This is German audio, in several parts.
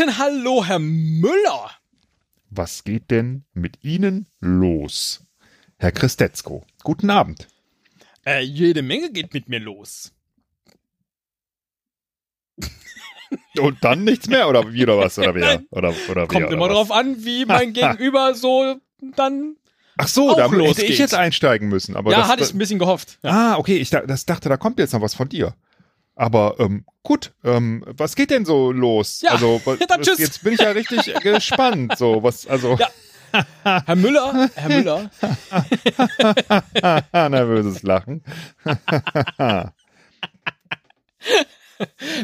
Guten Hallo, Herr Müller. Was geht denn mit Ihnen los? Herr Christetzko, guten Abend. Äh, jede Menge geht mit mir los. Und dann nichts mehr oder wie oder was oder wer oder oder Kommt wer, immer oder drauf an, wie mein Gegenüber so dann. Ach so, da hätte ich jetzt einsteigen müssen, aber ja, das, hatte ich ein bisschen gehofft. Ja. Ah, okay, ich da, das dachte, da kommt jetzt noch was von dir. Aber ähm, gut, ähm, was geht denn so los? Ja, also was, was- tschüss. jetzt bin ich ja richtig gespannt. So was, also Ja. Herr Müller, Herr Müller, nervöses Lachen.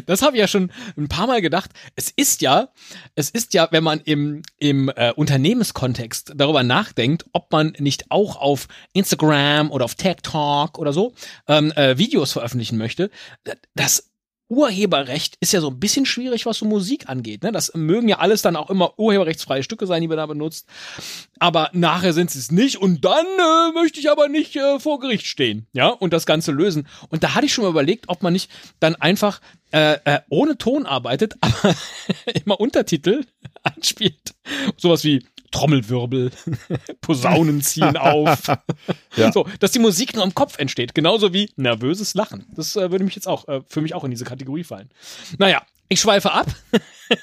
Das habe ich ja schon ein paar Mal gedacht. Es ist ja, es ist ja, wenn man im, im äh, Unternehmenskontext darüber nachdenkt, ob man nicht auch auf Instagram oder auf TikTok oder so ähm, äh, Videos veröffentlichen möchte, das Urheberrecht ist ja so ein bisschen schwierig, was so Musik angeht. Ne? Das mögen ja alles dann auch immer urheberrechtsfreie Stücke sein, die man da benutzt. Aber nachher sind sie es nicht und dann äh, möchte ich aber nicht äh, vor Gericht stehen, ja, und das Ganze lösen. Und da hatte ich schon mal überlegt, ob man nicht dann einfach äh, äh, ohne Ton arbeitet, aber immer Untertitel anspielt. Sowas wie Trommelwirbel, Posaunen ziehen auf. Ja. So, dass die Musik nur im Kopf entsteht, genauso wie nervöses Lachen. Das äh, würde mich jetzt auch äh, für mich auch in diese Kategorie fallen. Naja, ich schweife ab.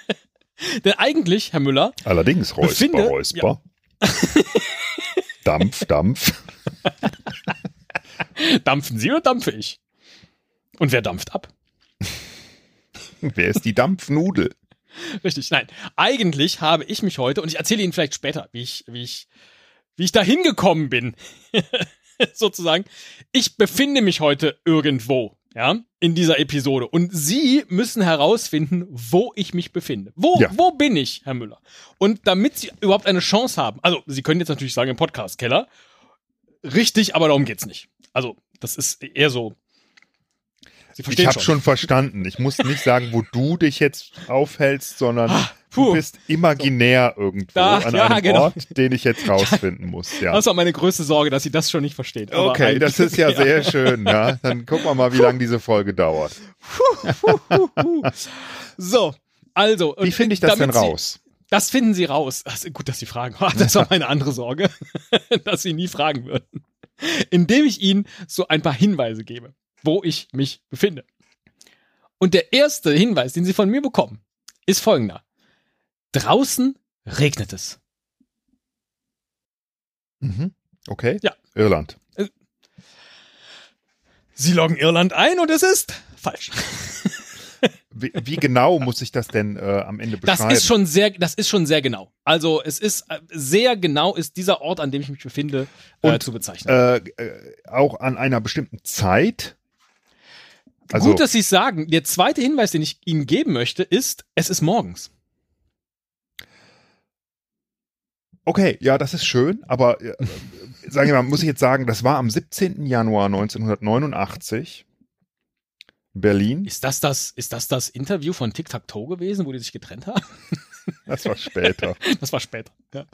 Denn eigentlich, Herr Müller, Allerdings Räusper, Befinde- Räusper. Dampf, Dampf. dampfen Sie oder dampfe ich? Und wer dampft ab? Wer ist die Dampfnudel? Richtig, nein. Eigentlich habe ich mich heute, und ich erzähle Ihnen vielleicht später, wie ich, wie ich, wie ich da hingekommen bin. Sozusagen. Ich befinde mich heute irgendwo, ja, in dieser Episode. Und Sie müssen herausfinden, wo ich mich befinde. Wo, Ja. wo bin ich, Herr Müller? Und damit Sie überhaupt eine Chance haben, also Sie können jetzt natürlich sagen im Podcast-Keller, richtig, aber darum geht's nicht. Also, das ist eher so. Sie Ich habe schon verstanden. Ich muss nicht sagen, wo du dich jetzt aufhältst, sondern Ah, du bist imaginär irgendwo Da, an ja, einem genau. Ort, den ich jetzt rausfinden muss. Ja. Das war meine größte Sorge, dass sie das schon nicht versteht. Aber Okay, das ist ja sehr schön. Ja. Dann gucken wir mal, wie lange diese Folge dauert. So, also. Wie finde ich das denn raus? das finden Sie raus. Ach, gut, dass Sie fragen. Das war meine andere Sorge, dass Sie nie fragen würden. Indem ich Ihnen so ein paar Hinweise gebe, wo ich mich befinde. Und der erste Hinweis, den Sie von mir bekommen, ist folgender. Draußen regnet es. Mhm. Okay. Ja. Irland. Sie loggen Irland ein und es ist falsch. Wie, wie genau muss ich das denn äh, am Ende Das beschreiben? ist schon sehr, das ist schon sehr genau. Also es ist äh, sehr genau ist dieser Ort, an dem ich mich befinde, äh, Und, zu bezeichnen. äh, äh, auch an einer bestimmten Zeit. Also, Gut, dass Sie es sagen. Der zweite Hinweis, den ich Ihnen geben möchte, ist, es ist morgens. okay, ja, das ist schön, aber äh, sagen wir mal, muss ich jetzt sagen, das war am 17. Januar 1989 Berlin. Ist das das, ist das das Interview von Tic Tac Toe gewesen, wo die sich getrennt haben? Das war später. Das war später. Ja.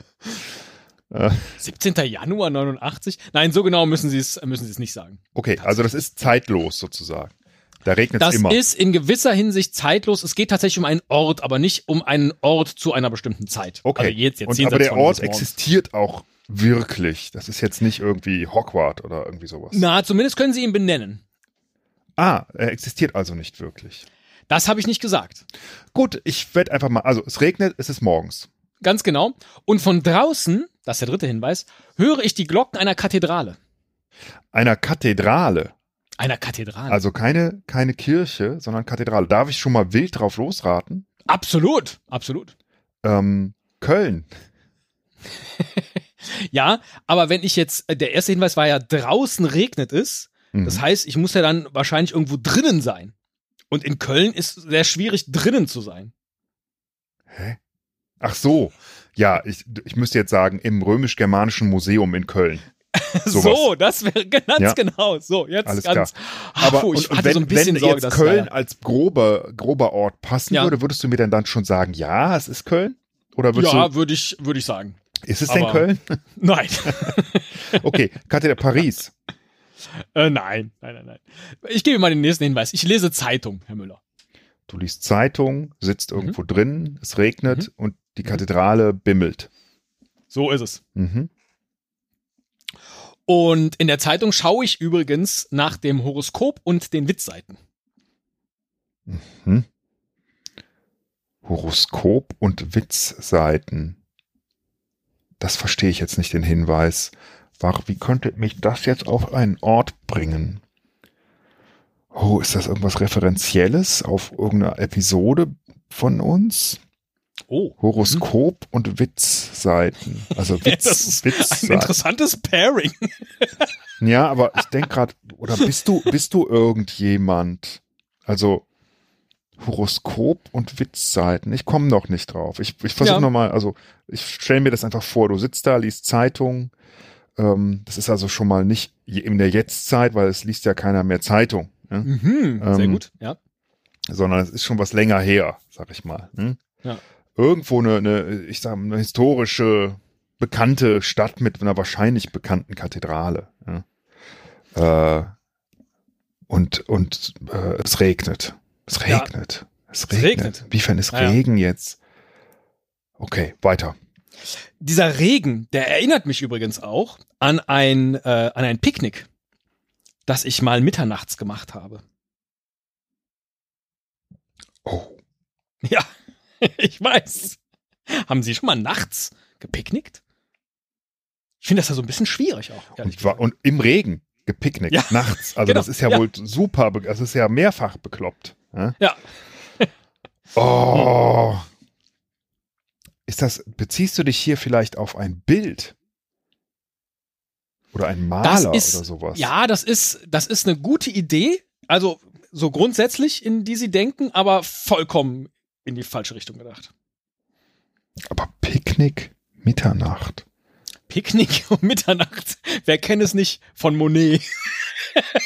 Äh, 17. Januar 89? Nein, so genau müssen Sie es, müssen Sie es nicht sagen. okay, also das ist zeitlos sozusagen. Da regnet es Das immer. ist in gewisser Hinsicht zeitlos. Es geht tatsächlich um einen Ort, aber nicht um einen Ort zu einer bestimmten Zeit. Okay. Also jetzt, jetzt Und, aber der Ort existiert auch wirklich. Das ist jetzt nicht irgendwie Hogwarts oder irgendwie sowas. Na, zumindest können Sie ihn benennen. Ah, er existiert also nicht wirklich. Das habe ich nicht gesagt. Gut, ich werde einfach mal, also es regnet, es ist morgens. Ganz genau. Und von draußen, das ist der dritte Hinweis, höre ich die Glocken einer Kathedrale. Einer Kathedrale. Einer Kathedrale. Also keine, keine Kirche, sondern Kathedrale. Darf ich schon mal wild drauf losraten? absolut, absolut. Ähm, Köln. Ja, aber wenn ich jetzt, äh, der erste Hinweis war ja, draußen regnet es. Mhm. Das heißt, ich muss ja dann wahrscheinlich irgendwo drinnen sein. Und in Köln ist sehr schwierig, drinnen zu sein. Hä? Ach so. Ja, ich, ich müsste jetzt sagen, im römisch-germanischen Museum in Köln. So, das wäre ganz Ja. genau. So, jetzt Alles ganz. Ah, Aber puh, ich und, hatte wenn, so ein bisschen wenn Sorge, jetzt Köln ja, als grober, grober Ort passen Ja. würde, würdest du mir denn dann schon sagen, ja, es ist Köln? Oder würdest ja, würde ich, würde ich sagen. ist es denn aber- Köln? Nein. Okay, Kathedrale Paris. äh, nein, nein, nein, nein. Ich gebe mal den nächsten Hinweis. Ich lese Zeitung, Herr Müller. Du liest Zeitung, sitzt irgendwo drin, es regnet und die Kathedrale bimmelt. So ist es. Mhm. Und in der Zeitung schaue ich übrigens nach dem Horoskop und den Witzseiten. Hm. Horoskop und Witzseiten. Das verstehe ich jetzt nicht, den Hinweis. Wie könnte mich das jetzt auf einen Ort bringen? Oh, ist das irgendwas Referenzielles auf irgendeine Episode von uns? Oh. Horoskop und Witzseiten. Also Witz, das ist ein Witzseiten. interessantes Pairing. Ja, aber ich denke gerade, oder bist du, bist du irgendjemand? Also Horoskop und Witzseiten. Ich komme noch nicht drauf. Ich, ich versuche Ja. nochmal, also ich stelle mir das einfach vor, du sitzt da, liest Zeitung. Ähm, das ist also schon mal nicht in der Jetztzeit, weil es liest ja keiner mehr Zeitung, ne? Mhm, sehr Ähm, gut, ja. sondern es ist schon was länger her, sag ich mal. Ne? Ja. Irgendwo eine, eine, ich sag mal, eine historische, bekannte Stadt mit einer wahrscheinlich bekannten Kathedrale. Ja? Äh, und und äh, es regnet. Es Ja. regnet. Es Es regnet. regnet. Wiefern ist Ja, ja. Regen jetzt? Okay, weiter. Dieser Regen, der erinnert mich übrigens auch an ein, äh, an ein Picknick, das ich mal mitternachts gemacht habe. Oh. Ja, ich weiß. Haben Sie schon mal nachts gepicknickt? Ich finde das ja so ein bisschen schwierig auch. Und, war, und im Regen gepicknickt, Ja. nachts. Also Genau, das ist ja, ja. wohl super, das ist ja mehrfach bekloppt. Ja. Ja. Oh. Ist das, beziehst du dich hier vielleicht auf ein Bild? Oder ein Maler ist- oder sowas? Ja, das ist, das ist eine gute Idee. Also so grundsätzlich, in die Sie denken, aber vollkommen in die falsche Richtung gedacht. Aber Picknick, Mitternacht. Picknick um Mitternacht. Wer kennt es nicht von Monet?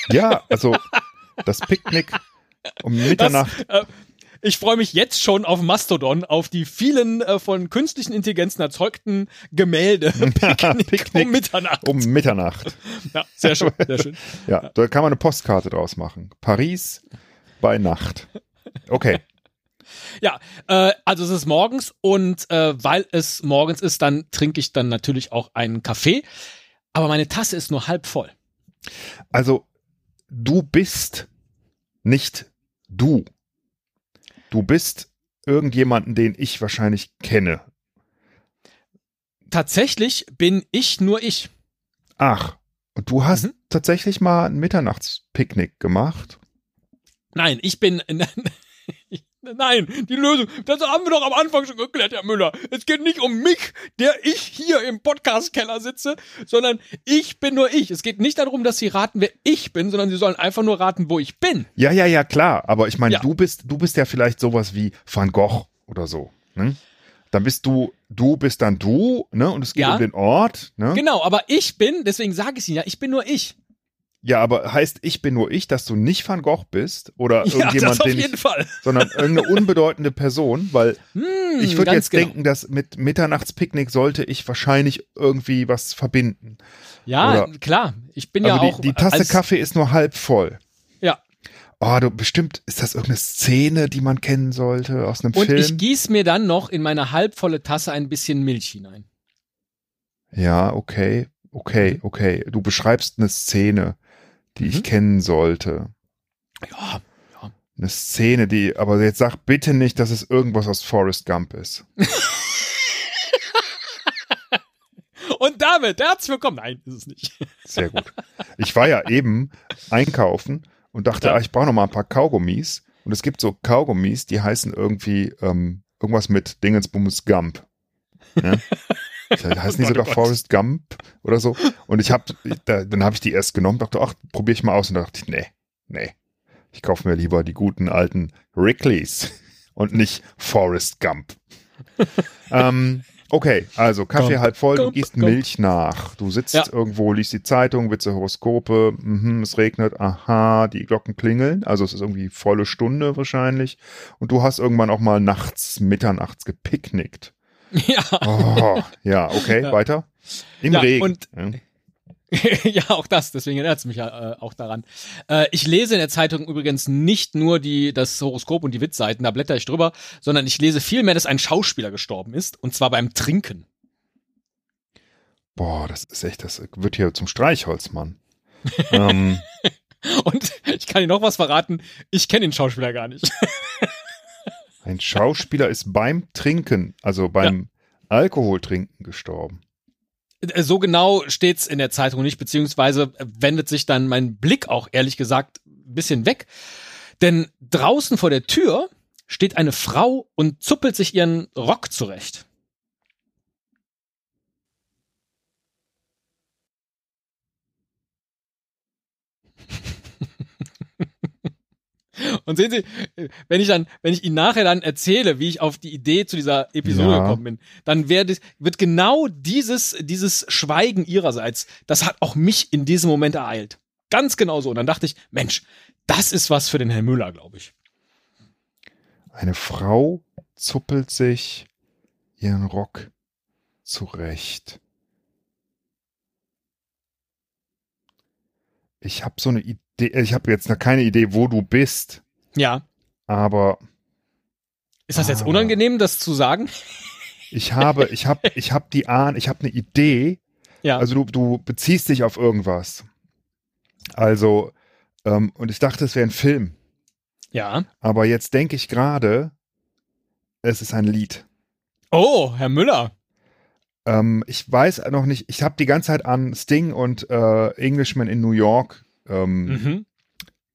Ja, also das Picknick um Mitternacht. Das, äh, ich freue mich jetzt schon auf Mastodon, auf die vielen äh, von künstlichen Intelligenzen erzeugten Gemälde. Picknick, Picknick um Mitternacht. Um Mitternacht. Ja, sehr schön, sehr schön. Ja, da kann man eine Postkarte draus machen. Paris bei Nacht. Okay. Ja, äh, also es ist morgens und äh, weil es morgens ist, dann trinke ich dann natürlich auch einen Kaffee. Aber meine Tasse ist nur halb voll. Also, du bist nicht du. Du bist irgendjemanden, den ich wahrscheinlich kenne. Tatsächlich bin ich nur ich. Ach, und du hast Mhm. tatsächlich mal ein Mitternachtspicknick gemacht? Nein, ich bin. Nein, die Lösung, das haben wir doch am Anfang schon geklärt, Herr Müller. Es geht nicht um mich, der ich hier im Podcast-Keller sitze, sondern ich bin nur ich. Es geht nicht darum, dass Sie raten, wer ich bin, sondern Sie sollen einfach nur raten, wo ich bin. Ja, ja, ja, klar. Aber ich meine, Ja. du bist, du bist ja vielleicht sowas wie Van Gogh oder so. Ne? Dann bist du, du bist dann du, ne? Und es geht Ja. um den Ort, ne? Genau, aber ich bin, deswegen sage ich Ihnen ja, ich bin nur ich. Ja, aber heißt ich bin nur ich, dass du nicht Van Gogh bist oder Ja, irgendjemand, den ich, Fall. sondern irgendeine unbedeutende Person, weil Hm, ich würde jetzt genau. denken, dass mit Mitternachtspicknick sollte ich wahrscheinlich irgendwie was verbinden. Ja, oder- klar. Ich bin Aber ja auch. die, die Tasse Kaffee ist nur halb voll. Ja. Oh, du bestimmt ist das irgendeine Szene, die man kennen sollte aus einem Und Film. ich gieße mir dann noch in meine halbvolle Tasse ein bisschen Milch hinein. ja, okay, okay, Mhm. okay. Du beschreibst eine Szene, die ich Mhm. kennen sollte. Ja, Eine Szene, die, aber jetzt sag bitte nicht, dass es irgendwas aus Forrest Gump ist. Und damit herzlich willkommen. Nein, ist es nicht. Sehr gut. Ich war ja eben einkaufen und dachte, Ja. ah, ich brauche noch mal ein paar Kaugummis. Und es gibt so Kaugummis, die heißen irgendwie ähm, irgendwas mit Dingensbums Gump. Ja? Vielleicht heißen die Gott, oh sogar. Forrest Gump oder so. Und ich habe, da, dann habe ich die erst genommen, dachte, ach, probiere ich mal aus. Und da dachte ich, nee, nee. Ich kaufe mir lieber die guten alten Rickleys und nicht Forrest Gump. ähm, okay, also Kaffee Gump, halb voll, du Gump, gießt Gump. Milch nach. Du sitzt Ja. irgendwo, liest die Zeitung, Witze, Horoskope, mhm, es regnet, aha, die Glocken klingeln. Also es ist irgendwie volle Stunde wahrscheinlich. Und du hast irgendwann auch mal nachts, mitternachts gepicknickt. Ja. Oh, ja, okay, Ja. weiter. Im Ja, Regen. und- ja. ja, auch das, deswegen erinnert es mich ja äh, auch daran. Äh, ich lese in der Zeitung übrigens nicht nur die, das Horoskop und die Witzseiten, da blätter ich drüber, sondern ich lese vielmehr, dass ein Schauspieler gestorben ist, und zwar beim Trinken. Boah, das ist echt, das wird hier zum Streichholzmann. ähm, und ich kann Ihnen noch was verraten, ich kenne den Schauspieler gar nicht. Ein Schauspieler ist beim Trinken, also beim ja. Alkoholtrinken gestorben. Äh, so genau steht's in der Zeitung nicht, beziehungsweise wendet sich dann mein Blick auch ehrlich gesagt ein bisschen weg. Denn draußen vor der Tür steht eine Frau und zuppelt sich ihren Rock zurecht. Und sehen Sie, wenn ich dann, wenn ich Ihnen nachher dann erzähle, wie ich auf die Idee zu dieser Episode ja. gekommen bin, dann wird, wird genau dieses, dieses Schweigen Ihrerseits, das hat auch mich in diesem Moment ereilt. Ganz genau so. Und dann dachte ich, Mensch, das ist was für den Herrn Müller, glaube ich. Eine Frau zuppelt sich ihren Rock zurecht. Ich habe so eine Idee ich habe jetzt noch keine Idee, wo du bist. Ja. Aber. Ist das jetzt ah. unangenehm, das zu sagen? Ich habe, ich habe, ich habe die Ahn, ich habe eine Idee. Ja. Also du, du beziehst dich auf irgendwas. Also, ähm, und ich dachte, es wäre ein Film. Ja. Aber jetzt denke ich gerade, es ist ein Lied. Oh, Herr Müller. Ähm, ich weiß noch nicht, ich habe die ganze Zeit an Sting und äh, Englishman in New York ähm, mhm.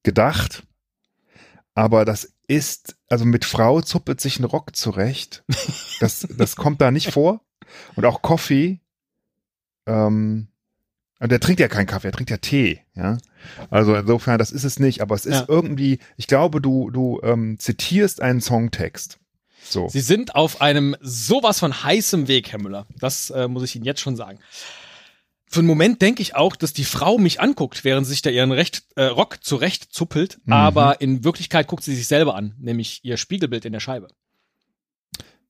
gedacht. Aber das ist, also mit Frau zuppelt sich ein Rock zurecht. Das, das kommt da nicht vor. Und auch Coffee. Ähm, und der trinkt ja keinen Kaffee, er trinkt ja Tee, ja. Also insofern, das ist es nicht, aber es ist ja. irgendwie, ich glaube, du, du ähm, zitierst einen Songtext. So. Sie sind auf einem sowas von heißem Weg, Herr Müller. Das äh, muss ich Ihnen jetzt schon sagen für einen Moment denke ich auch, dass die Frau mich anguckt, während sie sich da ihren Recht, äh, Rock zurecht zuppelt, mhm. aber in Wirklichkeit guckt sie sich selber an, nämlich ihr Spiegelbild in der Scheibe.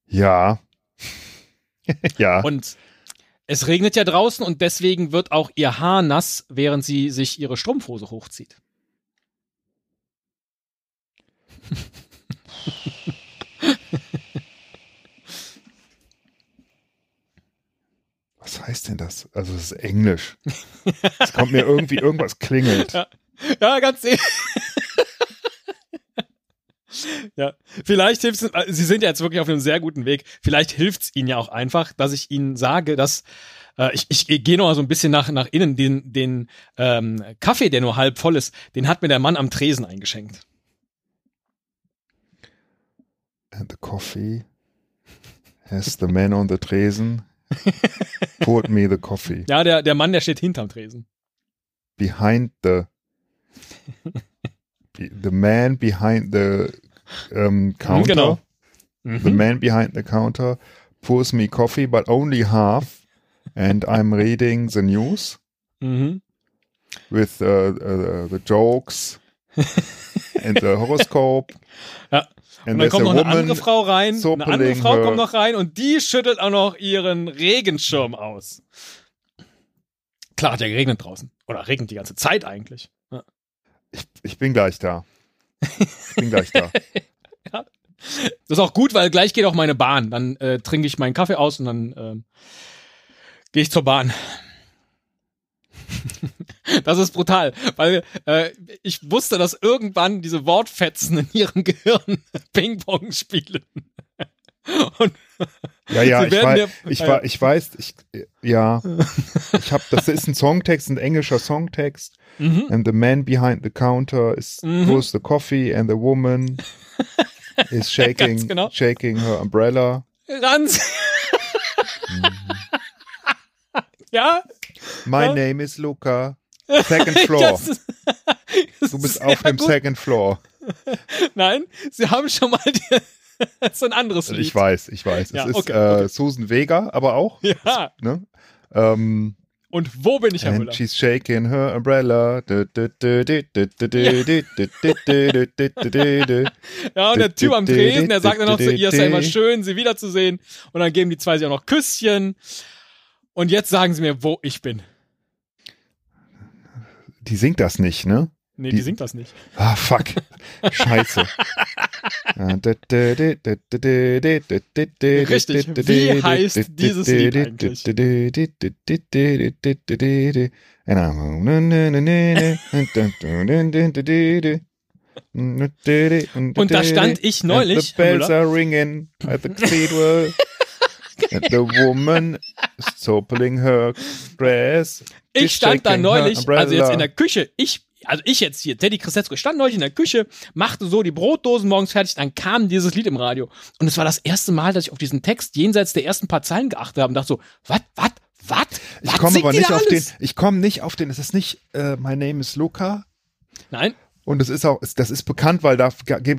Ja. ja. Und es regnet ja draußen und deswegen wird auch ihr Haar nass, während sie sich ihre Strumpfhose hochzieht. was heißt denn das? Also es ist Englisch. Es kommt mir irgendwie, irgendwas klingelt. Ja, ja ganz ehrlich. Ja, vielleicht hilft es, Sie sind ja jetzt wirklich auf einem sehr guten Weg. Vielleicht hilft es Ihnen ja auch einfach, dass ich Ihnen sage, dass äh, ich, ich, ich gehe noch mal so ein bisschen nach, nach innen. Den, den ähm, Kaffee, der nur halb voll ist, den hat mir der Mann am Tresen eingeschenkt. And the coffee has the man on the Tresen Poured me the coffee. Ja, der, der Mann, der steht hinterm Tresen. Behind the the man behind the um, counter. Genau. Mhm. The man behind the counter pours me coffee, but only half. And I'm reading the news mhm. with uh, uh, the jokes and the horoscope. Ja. Und dann kommt noch eine andere Frau rein, eine andere Frau her. kommt noch rein und die schüttelt auch noch ihren Regenschirm aus. Klar, hat ja geregnet draußen. Oder regnet die ganze Zeit eigentlich. Ja. Ich, ich bin gleich da. Ich bin gleich da. ja. Das ist auch gut, weil gleich geht auch meine Bahn. Dann äh, trinke ich meinen Kaffee aus und dann äh, gehe ich zur Bahn. Das ist brutal, weil äh, ich wusste, dass irgendwann diese Wortfetzen in ihrem Gehirn Ping-Pong spielen. Und ja, ja, ich, weiß, ich, war, ich weiß, ich, ja, ich habe, das ist ein Songtext, ein englischer Songtext. Mhm. And the man behind the counter is mhm. pours the coffee and the woman is shaking, genau. shaking her umbrella. Ganz. Mhm. ja. My ja. name is Luca. Second Floor. du bist auf dem gut. Second Floor. Nein, sie haben schon mal die, so ein anderes Lied. Ich weiß, ich weiß. Ja, es ist okay, äh, Susan Vega, aber auch. Ja. Ne? Ähm, und wo bin ich, Herr And Müller? she's shaking her umbrella. ja, und der Typ am Tresen, der sagt dann noch zu ihr, es sei immer schön, sie wiederzusehen. Und dann geben die zwei sich auch noch Küsschen. Und jetzt sagen sie mir, wo ich bin. Die singt das nicht, ne? Nee, Die- die, singt das nicht. Ah, fuck. Scheiße. Richtig. Wie heißt dieses Lied eigentlich? Und da stand ich neulich, And the bells are ringing at the cathedral. And the woman is her dress. Ich stand da neulich, also jetzt in der. Küche, ich, also ich jetzt hier, Teddy Christetzko, stand neulich in der Küche, machte so die Brotdosen morgens fertig, dann kam dieses Lied im Radio. Und es war das erste Mal, dass ich auf diesen Text jenseits der ersten paar Zeilen geachtet habe und dachte so, was, was, was? Ich komme aber nicht auf den, ich komme nicht auf den, es ist nicht, äh, My Name is Luca. Nein, Und es ist auch, das ist bekannt, weil da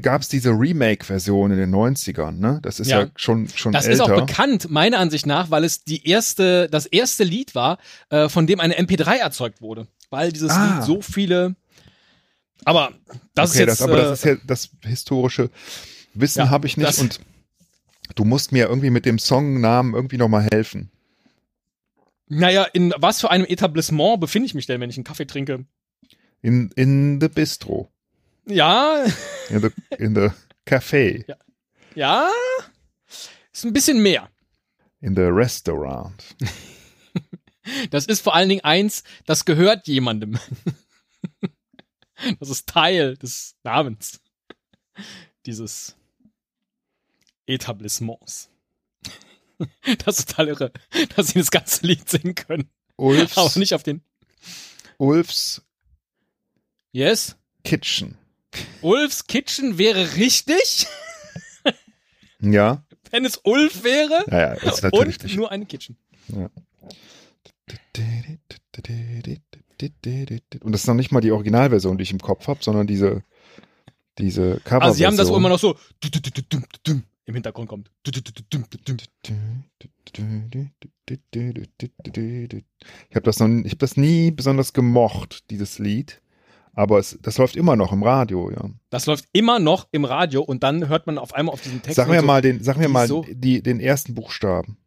gab es diese Remake-Version in den 90ern, ne? Das ist ja, Ja. schon, schon das älter. ist auch bekannt, meiner Ansicht nach, weil es die erste, das erste Lied war, äh, von dem eine MP3 erzeugt wurde. Weil dieses Ah. Lied so viele. Aber das okay, ist jetzt. das, aber äh, das ist ja das historische Wissen Ja, habe ich nicht das- und du musst mir irgendwie mit dem Songnamen irgendwie nochmal helfen. naja, in was für einem Etablissement befinde ich mich denn, wenn ich einen Kaffee trinke? In, in the Bistro. Ja, In the, in the Café. ja. Ist ein bisschen mehr. In the Restaurant. Das ist vor allen Dingen eins, das gehört jemandem. Das ist Teil des Namens dieses Etablissements. Das ist total irre, dass sie das ganze Lied singen können, aber Ulfs, nicht auf den. Ulfs Yes? Kitchen. Ulfs Kitchen wäre richtig, Ja, wenn es Ulf wäre naja, ist natürlich und nicht. nur eine Kitchen. Und das ist noch nicht mal die Originalversion, die ich im Kopf habe, sondern diese, diese Coverversion. Also sie haben das immer noch so im Hintergrund kommt. Ich habe das noch, ich habe das nie besonders gemocht, dieses Lied. Aber es, das läuft immer noch im Radio, ja. Das läuft immer noch im Radio und dann hört man auf einmal auf diesen Text. Sag mir so, mal den, sag mir mal so- die, den ersten Buchstaben.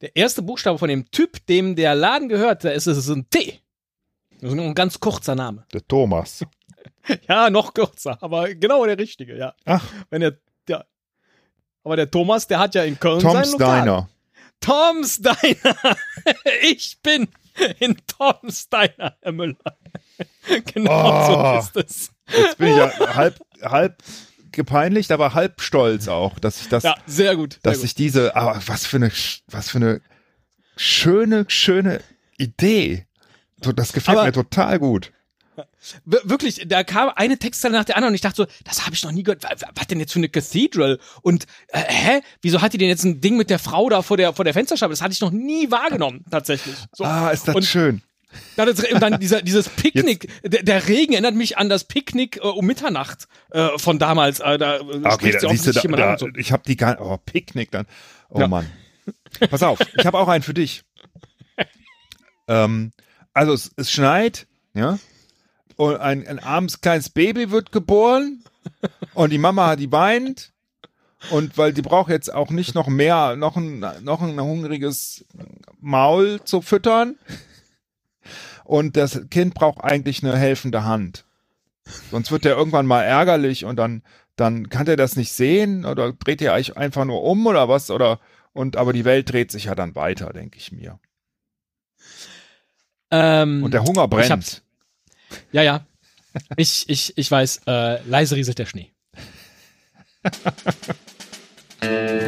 Der erste Buchstabe von dem Typ, dem der Laden gehört, da ist es ein T. Das ist ein ganz kurzer Name. Der Thomas. Ja, noch kürzer, aber genau der richtige, ja. Ach, Wenn der, ja. Aber der Thomas, der hat ja in Köln Tom sein Lokal. Steiner. Tom Steiner. Ich bin in Tom Steiner, Herr Müller. Genau Oh. so ist es. Jetzt bin ich ja halb, halb gepeinigt, aber halb stolz auch, dass ich das, Ja, sehr gut. Sehr dass gut. ich diese, aber was für eine, was für eine schöne, schöne Idee. Das gefällt Aber- mir total gut. Wir- Wirklich, da kam eine Textzeile nach der anderen und ich dachte so, das habe ich noch nie gehört. Was, denn jetzt für eine Cathedral? Und äh, hä? Wieso hat die denn jetzt ein Ding mit der Frau da vor der, vor der Fensterscheibe? Das hatte ich noch nie wahrgenommen, tatsächlich. So. Ah, ist das und schön. Dann, dann dieser, dieses Picknick, der, der Regen erinnert mich an das Picknick äh, um Mitternacht äh, von damals. Äh, da äh, Okay, da siehst du, da, da, so. ich habe die gar, oh, Picknick dann. Oh Ja. Mann. Pass auf, ich habe auch einen für dich. ähm, also es, es schneit, ja, und ein, ein armes kleines Baby wird geboren und die Mama, die weint und weil die braucht jetzt auch nicht noch mehr, noch ein, noch ein hungriges Maul zu füttern und das Kind braucht eigentlich eine helfende Hand. Sonst wird der irgendwann mal ärgerlich und dann dann kann der das nicht sehen oder dreht ihr euch einfach nur um oder was oder und aber die Welt dreht sich ja dann weiter, denke ich mir. Ähm, Und der Hunger brennt. Ja, ja. Ich, ich, ich weiß, äh, leise rieselt der Schnee.